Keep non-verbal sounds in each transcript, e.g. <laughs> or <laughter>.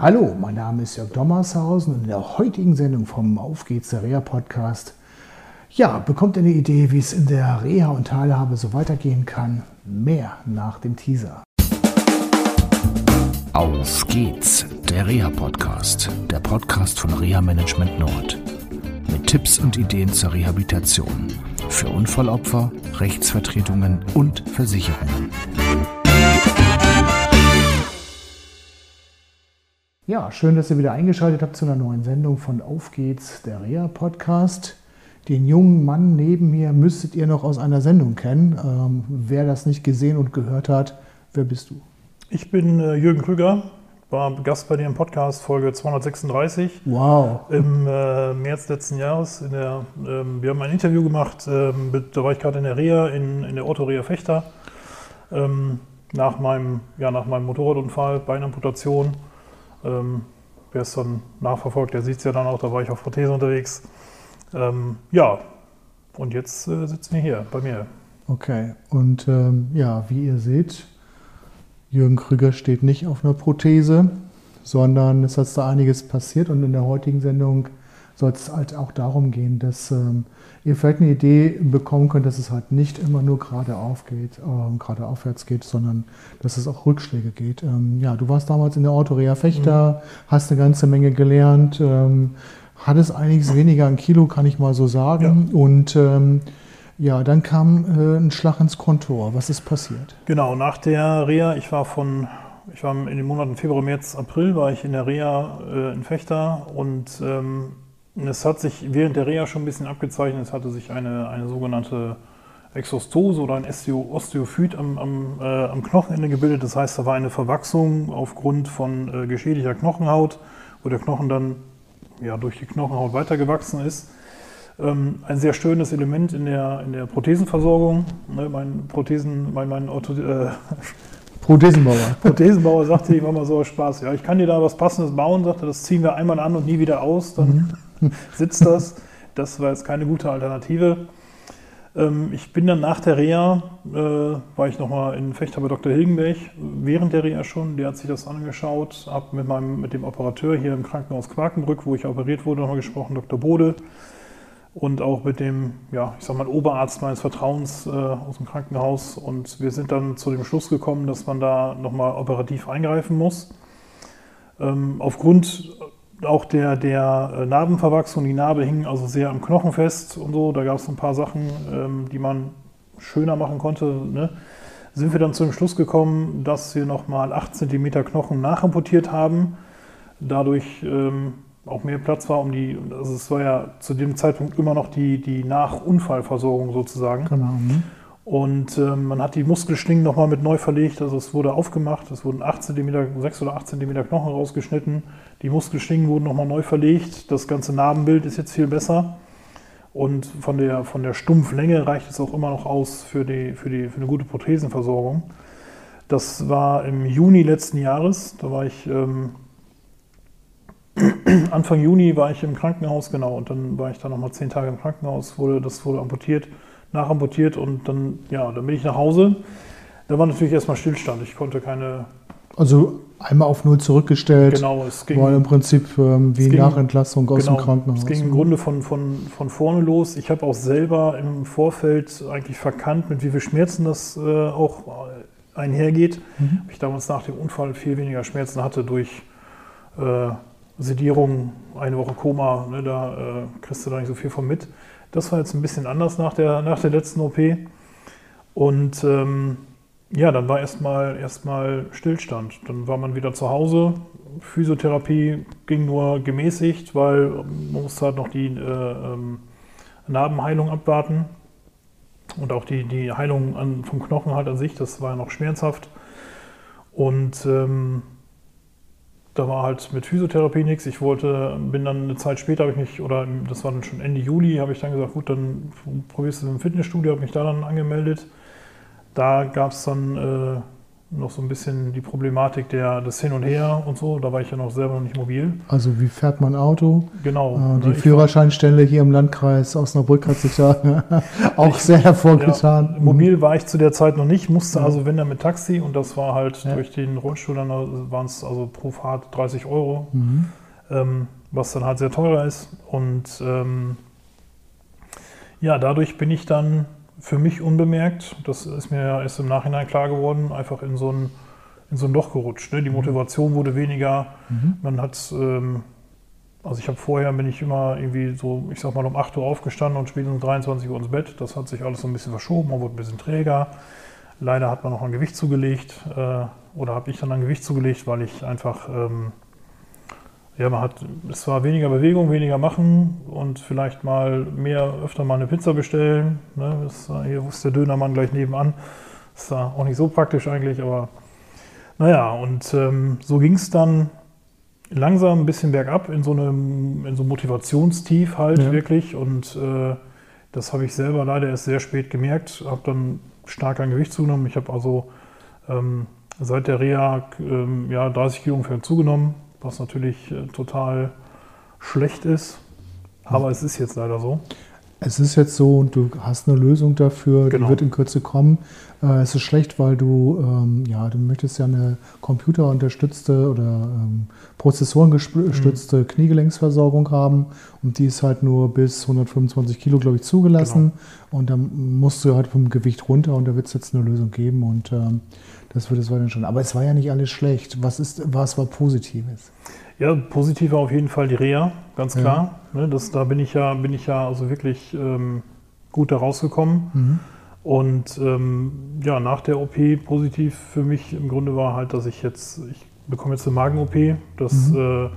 Hallo, mein Name ist Jörg Dommershausen und in der heutigen Sendung vom Auf geht's der Reha Podcast ja, bekommt ihr eine Idee, wie es in der Reha und Teilhabe so weitergehen kann? Mehr nach dem Teaser. Auf geht's, der Reha Podcast, der Podcast von Reha Management Nord. Mit Tipps und Ideen zur Rehabilitation für Unfallopfer, Rechtsvertretungen und Versicherungen. Ja, schön, dass ihr wieder eingeschaltet habt zu einer neuen Sendung von Auf geht's, der Reha Podcast. Den jungen Mann neben mir müsstet ihr noch aus einer Sendung kennen. Ähm, wer das nicht gesehen und gehört hat, wer bist du? Ich bin äh, Jürgen Krüger, war Gast bei dir im Podcast Folge 236. Wow. Im äh, März letzten Jahres. Der, ähm, wir haben ein Interview gemacht, ähm, da war ich gerade in der Reha, in, in der Otto Reha Fechter. Ähm, nach, meinem, ja, nach meinem Motorradunfall, Beinamputation ähm, Wer es dann nachverfolgt, der sieht es ja dann auch, da war ich auf Prothese unterwegs. Ähm, ja, und jetzt äh, sitzen wir hier bei mir. Okay, und ähm, ja, wie ihr seht, Jürgen Krüger steht nicht auf einer Prothese, sondern es hat da einiges passiert und in der heutigen Sendung soll es halt auch darum gehen, dass ähm, ihr vielleicht eine Idee bekommen könnt, dass es halt nicht immer nur geradeauf geht, ähm, gerade aufwärts geht, sondern dass es auch Rückschläge geht. Ähm, ja, du warst damals in der Autorea Fechter, mhm. hast eine ganze Menge gelernt, ähm, hattest einiges weniger an Kilo, kann ich mal so sagen. Ja. Und ähm, ja, dann kam äh, ein Schlag ins Kontor. Was ist passiert? Genau, nach der Reha, ich war von ich war in den Monaten Februar, März, April war ich in der Reha äh, in Fechter und ähm, es hat sich während der Reha schon ein bisschen abgezeichnet, es hatte sich eine, eine sogenannte Exostose oder ein Osteophyt am, am, äh, am, Knochenende gebildet. Das heißt, da war eine Verwachsung aufgrund von äh, geschädigter Knochenhaut, wo der Knochen dann ja, durch die Knochenhaut weitergewachsen ist. Ähm, ein sehr störendes Element in der, in der Prothesenversorgung. Ne, mein Prothesen, mein, mein Ortho, äh, <laughs> Prothesenbauer. Prothesenbauer sagte, war mal so aus Spaß. Ja, ich kann dir da was Passendes bauen, sagte, das ziehen wir einmal an und nie wieder aus. Dann mhm <laughs> sitzt das. Das war jetzt keine gute Alternative. Ähm, ich bin dann nach der Reha, äh, war ich nochmal in Fechter bei Dr. Hilgenberg, während der Reha schon, der hat sich das angeschaut, habe mit, mit dem Operateur hier im Krankenhaus Quakenbrück, wo ich operiert wurde, nochmal gesprochen, Dr. Bode und auch mit dem, ja, ich sag mal, Oberarzt meines Vertrauens äh, aus dem Krankenhaus. Und wir sind dann zu dem Schluss gekommen, dass man da nochmal operativ eingreifen muss. Ähm, aufgrund auch der, der äh, Narbenverwachsung, die Narbe hing also sehr am Knochen fest und so. Da gab es ein paar Sachen, ähm, die man schöner machen konnte. Ne? Sind wir dann zu dem Schluss gekommen, dass wir nochmal 8 cm Knochen nachamputiert haben. Dadurch ähm, auch mehr Platz war, um die, also es war ja zu dem Zeitpunkt immer noch die, die Nachunfallversorgung sozusagen. Genau. Mhm. Und äh, man hat die Muskelschlingen nochmal mit neu verlegt, also es wurde aufgemacht, es wurden 8 cm, 6 oder 8 cm Knochen rausgeschnitten, die Muskelschlingen wurden nochmal neu verlegt, das ganze Narbenbild ist jetzt viel besser. Und von der, von der Stumpflänge reicht es auch immer noch aus für, die, für, die, für eine gute Prothesenversorgung. Das war im Juni letzten Jahres, da war ich ähm, <clears throat> Anfang Juni war ich im Krankenhaus, genau, und dann war ich da nochmal zehn Tage im Krankenhaus, wurde, das wurde amputiert nachamputiert und dann, ja, dann bin ich nach Hause. Da war natürlich erstmal Stillstand. Ich konnte keine. Also einmal auf Null zurückgestellt. Genau, es ging. War im Prinzip ähm, wie ging, Nachentlassung aus genau, dem Krankenhaus. Es ging im Grunde von, von, von vorne los. Ich habe auch selber im Vorfeld eigentlich verkannt, mit wie viel Schmerzen das äh, auch einhergeht. Mhm. Ich damals nach dem Unfall viel weniger Schmerzen hatte durch äh, Sedierung, eine Woche Koma. Ne, da äh, kriegst du da nicht so viel von mit. Das war jetzt ein bisschen anders nach der, nach der letzten OP. Und ähm, ja, dann war erstmal erstmal Stillstand. Dann war man wieder zu Hause. Physiotherapie ging nur gemäßigt, weil man musste halt noch die äh, ähm, Narbenheilung abwarten. Und auch die, die Heilung an, vom Knochen halt an sich, das war ja noch schmerzhaft. Und ähm, da war halt mit Physiotherapie nichts. Ich wollte, bin dann eine Zeit später, habe ich mich, oder das war dann schon Ende Juli, habe ich dann gesagt, gut, dann probierst du im Fitnessstudio, habe mich da dann angemeldet. Da gab es dann noch so ein bisschen die Problematik der, des Hin und Her und so. Da war ich ja noch selber noch nicht mobil. Also wie fährt man Auto? Genau. Äh, die Führerscheinstelle hier im Landkreis Osnabrück hat sich da <laughs> auch Ich- sehr hervorgetan. Ja, mobil war ich zu der Zeit noch nicht, musste Ja. also wenn dann mit Taxi und das war halt Ja. durch den Rollstuhl, dann waren es also pro Fahrt 30 Euro, Mhm. ähm, was dann halt sehr teuer ist. Und ähm, ja, dadurch bin ich dann für mich unbemerkt, das ist mir ja erst im Nachhinein klar geworden, einfach in so ein, in so ein Loch gerutscht. Ne? Die Motivation wurde weniger, Mhm. man hat, ähm, also ich habe vorher, bin ich immer irgendwie so, ich sag mal um 8 Uhr aufgestanden und spätestens um 23 Uhr ins Bett. Das hat sich alles so ein bisschen verschoben, man wurde ein bisschen träger. Leider hat man noch ein Gewicht zugelegt äh, oder habe ich dann ein Gewicht zugelegt, weil ich einfach, ähm, ja, man hat, es war weniger Bewegung, weniger machen und vielleicht mal mehr, öfter mal eine Pizza bestellen. Ne? Das, hier ist der Dönermann gleich nebenan. Ist ja auch nicht so praktisch eigentlich, aber naja, und ähm, so ging es dann langsam ein bisschen bergab in so einem, in so Motivationstief halt Ja. wirklich. Und äh, das habe ich selber leider erst sehr spät gemerkt. Habe dann stark an Gewicht zugenommen. Ich habe also ähm, seit der Reha ähm, ja, 30 Kilo ungefähr zugenommen, was natürlich äh, total schlecht ist. Aber es ist jetzt leider so. Es ist jetzt so und du hast eine Lösung dafür, Genau. die wird in Kürze kommen. Äh, es ist schlecht, weil du, ähm, ja, du möchtest ja eine computerunterstützte oder ähm, prozessorengestützte Kniegelenksversorgung haben und die ist halt nur bis 125 Kilo, glaube ich, zugelassen. Und dann musst du halt vom Gewicht runter und da wird es jetzt eine Lösung geben und ähm, das wird es weiterhin schon. Aber es war ja nicht alles schlecht. Was ist, was war Positives? Ja, positiv war auf jeden Fall die Reha, ganz Ja. klar. Ne, das, da bin ich ja, bin ich ja also wirklich ähm, gut da rausgekommen. Mhm. Und ähm, ja, nach der OP positiv für mich im Grunde war halt, dass ich jetzt, ich bekomme jetzt eine Magen-OP. Das Mhm. äh,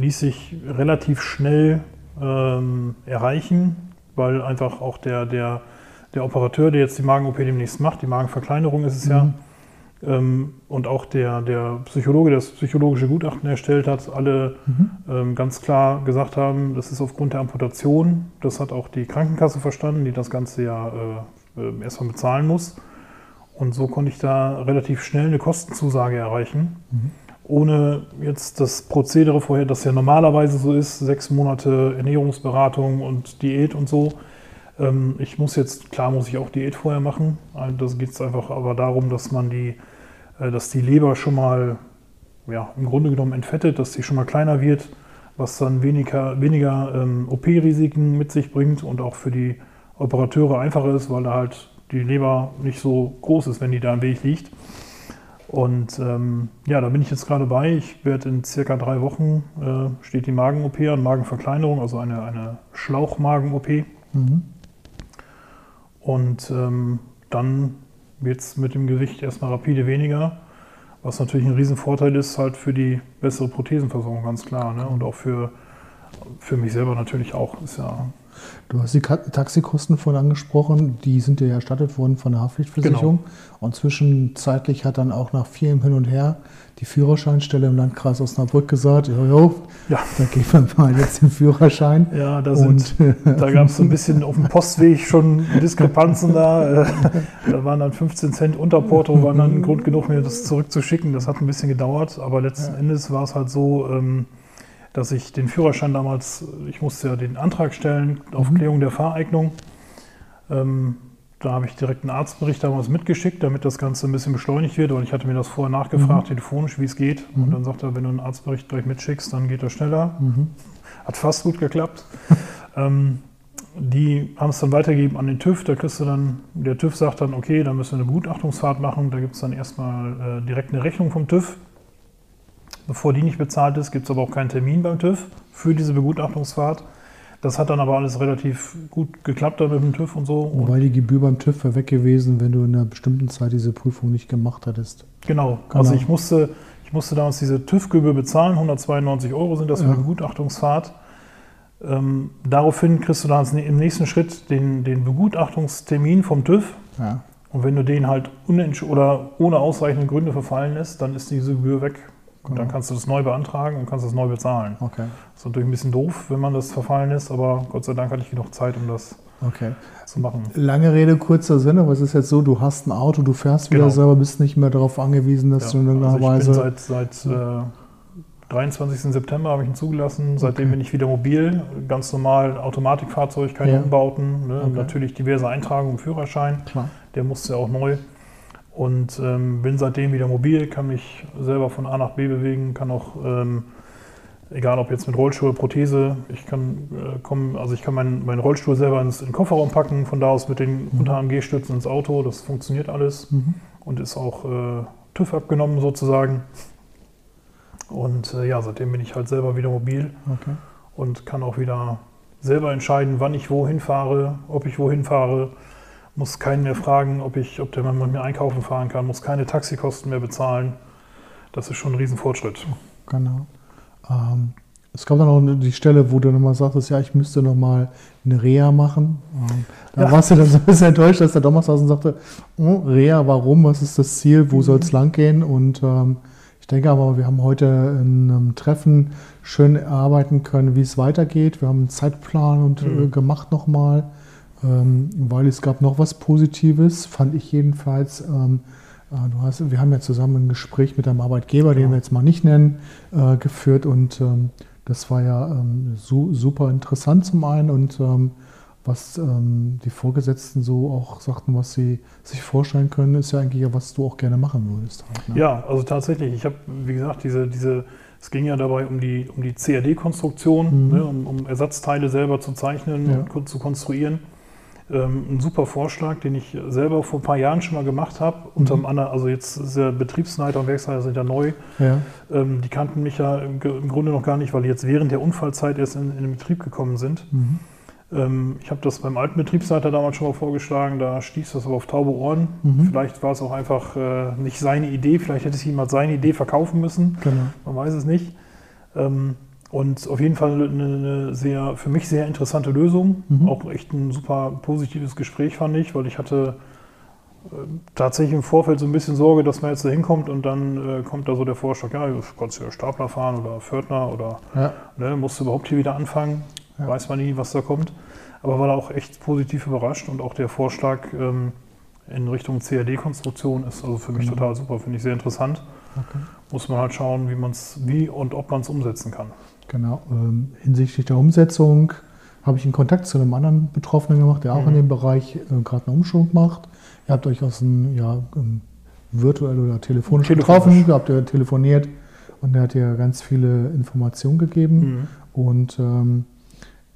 ließ sich relativ schnell ähm, erreichen, weil einfach auch der, der, der Operateur, der jetzt die Magen-OP demnächst macht, die Magenverkleinerung ist es ja, Mhm. ähm, und auch der, der Psychologe, der das psychologische Gutachten erstellt hat, alle Mhm. ähm, ganz klar gesagt haben, das ist aufgrund der Amputation. Das hat auch die Krankenkasse verstanden, die das Ganze ja äh, äh, erstmal bezahlen muss. Und so konnte ich da relativ schnell eine Kostenzusage erreichen, Mhm. ohne jetzt das Prozedere vorher, das ja normalerweise so ist, sechs Monate Ernährungsberatung und Diät und so. Ähm, ich muss jetzt, klar muss ich auch Diät vorher machen. Also Das geht es einfach aber darum, dass man die, äh, dass die Leber schon mal ja, im Grunde genommen entfettet, dass sie schon mal kleiner wird, was dann weniger, weniger ähm, OP-Risiken mit sich bringt und auch für die Operateure einfacher ist, weil da halt die Leber nicht so groß ist, wenn die da im Weg liegt. Und ähm, ja, da bin ich jetzt gerade bei. Ich werde in circa drei Wochen, äh, steht die Magen-OP an, Magenverkleinerung, also eine, eine Schlauchmagen-OP. Mhm. Und ähm, dann wird es mit dem Gewicht erstmal rapide weniger, was natürlich ein Riesenvorteil ist halt für die bessere Prothesenversorgung, ganz klar. Ne? Und auch für, für mich selber natürlich auch. Ist ja, Du hast die Taxikosten vorhin angesprochen, die sind dir ja erstattet worden von der Haftpflichtversicherung. Und zwischenzeitlich hat dann auch nach vielem Hin und Her die Führerscheinstelle im Landkreis Osnabrück gesagt, jojo, Ja. da geben wir mal jetzt den Führerschein. ja da, sind, Und da gab es so ein bisschen auf dem Postweg schon Diskrepanzen da. Äh, <laughs> Da waren dann 15 Cent Unterporto, waren dann <laughs> Grund genug, mir das zurückzuschicken. Das hat ein bisschen gedauert, aber letzten Ja. Endes war es halt so, ähm, dass ich den Führerschein damals, ich musste ja den Antrag stellen auf Mhm. Klärung der Fahreignung. Ähm, da habe ich direkt einen Arztbericht damals mitgeschickt, damit das Ganze ein bisschen beschleunigt wird, weil ich hatte mir das vorher nachgefragt, telefonisch, wie es geht. Und Mhm. dann sagt er, wenn du einen Arztbericht gleich mitschickst, dann geht das schneller. Mhm. Hat fast gut geklappt. <laughs> ähm, die haben es dann weitergegeben an den TÜV. Da kriegst du dann, der TÜV sagt dann, okay, da müssen wir eine Begutachtungsfahrt machen. Da gibt es dann erstmal äh, direkt eine Rechnung vom TÜV. Bevor die nicht bezahlt ist, gibt es aber auch keinen Termin beim TÜV für diese Begutachtungsfahrt. Das hat dann aber alles relativ gut geklappt mit dem TÜV und so. Wobei die Gebühr beim TÜV wäre weg gewesen, wenn du in einer bestimmten Zeit diese Prüfung nicht gemacht hättest. Genau, Genau. also ich musste, ich musste damals diese TÜV-Gebühr bezahlen, 192 Euro sind das für Ja. eine Begutachtungsfahrt. Ähm, daraufhin kriegst du dann im nächsten Schritt den, den Begutachtungstermin vom TÜV. Ja. Und wenn du den halt oder ohne ausreichende Gründe verfallen lässt, dann ist diese Gebühr weg. Und dann Genau. kannst du das neu beantragen und kannst das neu bezahlen. Okay. Das ist natürlich ein bisschen doof, wenn man das verfallen lässt, aber Gott sei Dank hatte ich genug Zeit, um das Okay. zu machen. Lange Rede, kurzer Sinn, aber es ist jetzt so, du hast ein Auto, du fährst wieder Genau. selber, bist nicht mehr darauf angewiesen, dass du in irgendeiner also ich Weise. bin seit, seit äh, 23. September habe ich ihn zugelassen. Seitdem Okay. bin ich wieder mobil. Ganz normal Automatikfahrzeug, keine Ja. Umbauten. Ne? Okay. Natürlich diverse Eintragungen im Führerschein. Klar. Der musste auch neu. Und ähm, bin seitdem wieder mobil, kann mich selber von A nach B bewegen, kann auch, ähm, egal ob jetzt mit Rollstuhl Prothese, ich kann äh, kommen, also ich kann meinen, meinen Rollstuhl selber ins, in den Kofferraum packen, von da aus mit den Unter-AMG-Stützen ins Auto, das funktioniert alles Mhm. und ist auch äh, TÜV abgenommen sozusagen. Und äh, ja, seitdem bin ich halt selber wieder mobil Okay. und kann auch wieder selber entscheiden, wann ich wohin fahre, ob ich wohin fahre. Muss keinen mehr fragen, ob, ich, ob der Mann mit mir einkaufen fahren kann, muss keine Taxikosten mehr bezahlen. Das ist schon ein Riesenfortschritt. Genau. Ähm, es kommt dann auch die Stelle, wo du nochmal sagtest, ja, ich müsste nochmal eine Reha machen. Ähm, da Ja. warst du dann so ein bisschen enttäuscht, dass der und sagte, oh, Reha, warum, was ist das Ziel, wo soll es lang gehen? Und ähm, ich denke aber, wir haben heute in einem Treffen schön erarbeiten können, wie es weitergeht. Wir haben einen Zeitplan und, Mhm. äh, gemacht nochmal, weil es gab noch was Positives, fand ich jedenfalls. Ähm, äh, Du hast, wir haben ja zusammen ein Gespräch mit einem Arbeitgeber, den Genau. wir jetzt mal nicht nennen, äh, geführt und ähm, das war ja ähm, su super interessant zum einen und ähm, was ähm, die Vorgesetzten so auch sagten, was sie sich vorstellen können, ist ja eigentlich ja, was du auch gerne machen würdest. Halt, ne? Ja, also tatsächlich. Ich habe, wie gesagt, diese, diese, es ging ja dabei um die, um die CAD-Konstruktion, Mhm. ne, um, um Ersatzteile selber zu zeichnen Ja. und zu konstruieren. Ähm, ein super Vorschlag, den ich selber vor ein paar Jahren schon mal gemacht habe. Unter Mhm. anderem, also jetzt ist der Betriebsleiter und Werksleiter sind ja neu. Ja, Ähm, die kannten mich ja im, Grunde noch gar nicht, weil die jetzt während der Unfallzeit erst in, in den Betrieb gekommen sind. mhm. Ähm, ich habe das beim alten Betriebsleiter damals schon mal vorgeschlagen, da stieß das aber auf taube Ohren. Mhm. Vielleicht war es auch einfach äh, nicht seine Idee, vielleicht hätte es als seine Idee verkaufen müssen, genau. man weiß es nicht. Ähm, und auf jeden Fall eine, sehr, für mich sehr interessante Lösung. Mhm. Auch echt ein super positives Gespräch fand ich, weil ich hatte äh, tatsächlich im Vorfeld so ein bisschen Sorge, dass man jetzt da hinkommt und dann äh, kommt da so der Vorschlag, ja, du kannst ja Stapler fahren oder Pförtner oder Ja, ne, musst du überhaupt hier wieder anfangen. Ja. Weiß man nie, was da kommt. Aber war da auch echt positiv überrascht und auch der Vorschlag ähm, in Richtung CAD-Konstruktion ist also für mich Genau. total super, finde ich sehr interessant. okay. Muss man halt schauen, wie man es, wie und ob man es umsetzen kann. Genau. Ähm, hinsichtlich der Umsetzung habe ich einen Kontakt zu einem anderen Betroffenen gemacht, der auch Mhm. in dem Bereich äh, gerade eine Umschulung macht. Ihr habt euch aus einem, ja, ähm, virtuell oder telefonisch, Telefonisch. getroffen, habt ihr telefoniert und der hat dir ganz viele Informationen gegeben. Und ähm,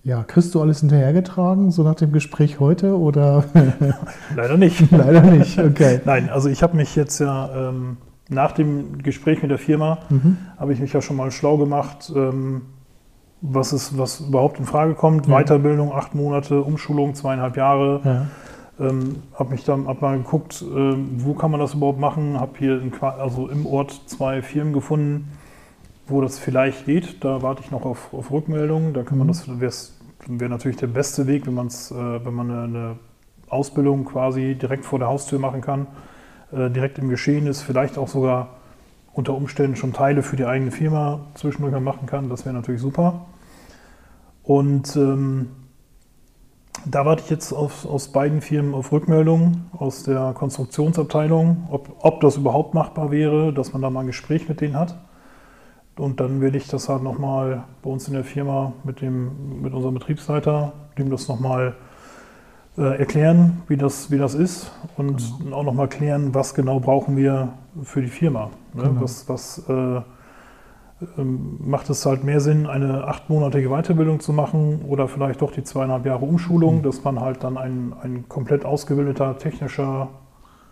ja, kriegst du alles hinterhergetragen, so nach dem Gespräch heute oder <laughs> Leider nicht. <laughs> leider nicht? Okay. Nein, also ich habe mich jetzt ja ähm, nach dem Gespräch mit der Firma, Mhm. habe ich mich ja schon mal schlau gemacht, ähm, was, ist, was überhaupt in Frage kommt. Ja. Weiterbildung, acht Monate, Umschulung, zweieinhalb Jahre. Ja. Ähm, habe mich dann hab mal geguckt, ähm, wo kann man das überhaupt machen. Habe hier in, also im Ort zwei Firmen gefunden, wo das vielleicht geht. Da warte ich noch auf, auf Rückmeldungen. Da kann man Mhm. das wäre natürlich der beste Weg, wenn man es, äh, wenn man eine, eine Ausbildung quasi direkt vor der Haustür machen kann, äh, direkt im Geschehen ist, vielleicht auch sogar unter Umständen schon Teile für die eigene Firma zwischendurch mal machen kann. Das wäre natürlich super. Und ähm, da warte ich jetzt auf, aus beiden Firmen auf Rückmeldungen aus der Konstruktionsabteilung, ob, ob das überhaupt machbar wäre, dass man da mal ein Gespräch mit denen hat. Und dann werde ich das halt nochmal bei uns in der Firma mit, dem, mit unserem Betriebsleiter, dem das nochmal äh, erklären, wie das, wie das ist und auch nochmal klären, was genau brauchen wir für die Firma. Ne? Genau. Was, was äh, ähm, macht es halt mehr Sinn, eine achtmonatige Weiterbildung zu machen oder vielleicht doch die zweieinhalb Jahre Umschulung, Mhm. dass man halt dann ein, ein komplett ausgebildeter technischer,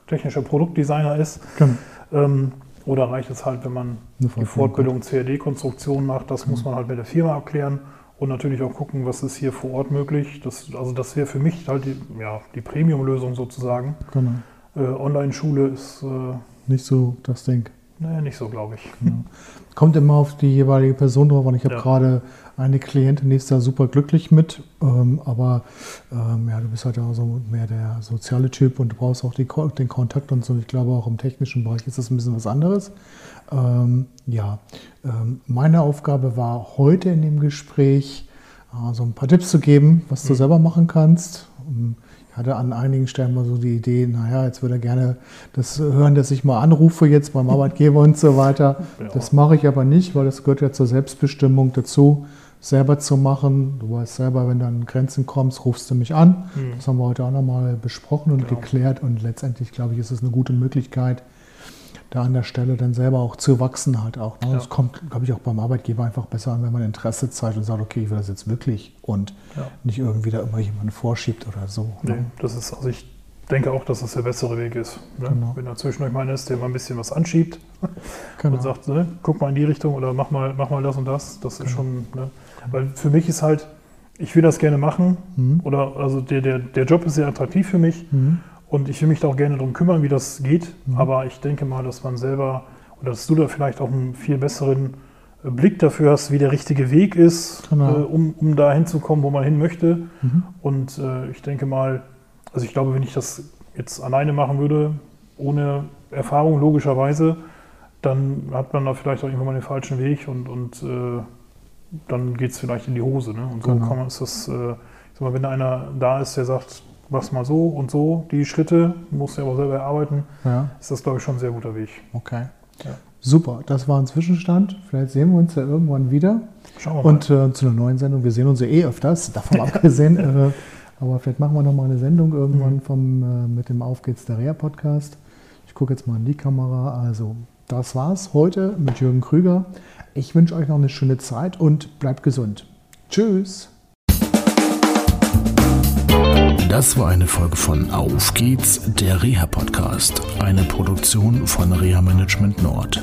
technischer Produktdesigner ist. Genau. Ähm, oder reicht es halt, wenn man Eine die Fortbildung CAD-Konstruktion macht? Das muss man halt mit der Firma abklären und natürlich auch gucken, was ist hier vor Ort möglich. Das, also das wäre für mich halt die, ja, die Premium-Lösung sozusagen. Genau. Äh, Online-Schule ist äh, Nicht so das Ding. naja, nicht so, glaube ich. Genau. Kommt immer auf die jeweilige Person drauf an. Ich habe Ja. gerade eine Klientin, ist da super glücklich mit, ähm, aber ähm, ja, du bist halt auch so mehr der soziale Typ und du brauchst auch die, den Kontakt und so. Ich glaube, auch im technischen Bereich ist das ein bisschen was anderes. Ähm, ja, ähm, meine Aufgabe war heute in dem Gespräch, äh, so ein paar Tipps zu geben, was du Mhm. selber machen kannst. Ich hatte an einigen Stellen mal so die Idee, naja, jetzt würde er gerne das hören, dass ich mal anrufe jetzt beim Arbeitgeber und so weiter. <laughs> Ja. Das mache ich aber nicht, weil das gehört ja zur Selbstbestimmung dazu, selber zu machen. Du weißt selber, wenn du an Grenzen kommst, rufst du mich an. Mhm. Das haben wir heute auch nochmal besprochen und genau. geklärt. Und letztendlich, glaube ich, ist es eine gute Möglichkeit, da an der Stelle dann selber auch zu wachsen halt auch. Ne? Ja. Das kommt, glaube ich, auch beim Arbeitgeber einfach besser an, wenn man Interesse zeigt und sagt, okay, ich will das jetzt wirklich und ja. nicht irgendwie da immer jemanden vorschiebt oder so. Ne? Nee, das ist, also ich denke auch, dass das der bessere Weg ist. Ne? Genau. Wenn da zwischendurch mal ist, der mal ein bisschen was anschiebt <laughs> genau. und sagt, ne, guck mal in die Richtung oder mach mal, mach mal das und das, das genau. ist schon, ne? weil für mich ist halt, ich will das gerne machen mhm. oder also der, der, der Job ist sehr attraktiv für mich mhm. Und ich will mich da auch gerne darum kümmern, wie das geht. Mhm. Aber ich denke mal, dass man selber oder dass du da vielleicht auch einen viel besseren äh, Blick dafür hast, wie der richtige Weg ist, genau. äh, um, um da hinzukommen, wo man hin möchte. Mhm. Und äh, ich denke mal, also ich glaube, wenn ich das jetzt alleine machen würde, ohne Erfahrung logischerweise, dann hat man da vielleicht auch irgendwann mal den falschen Weg und, und äh, dann geht es vielleicht in die Hose. Ne? Und so genau. kann man, ist das, äh, ich sag mal, wenn einer da ist, der sagt, machst mal so und so die Schritte, musst du aber selber erarbeiten, ja. ist das, glaube ich, schon ein sehr guter Weg. Okay. Ja. Super, das war ein Zwischenstand. Vielleicht sehen wir uns ja irgendwann wieder. Schauen wir mal. Und äh, zu einer neuen Sendung. Wir sehen uns ja eh öfters, davon <laughs> abgesehen. Aber vielleicht machen wir noch mal eine Sendung irgendwann mhm. vom, äh, mit dem Auf geht's der Reha Podcast. Ich gucke jetzt mal in die Kamera. Also, das war's heute mit Jürgen Krüger. Ich wünsche euch noch eine schöne Zeit und bleibt gesund. Tschüss. Das war eine Folge von Auf geht's, der Reha-Podcast, eine Produktion von Reha Management Nord.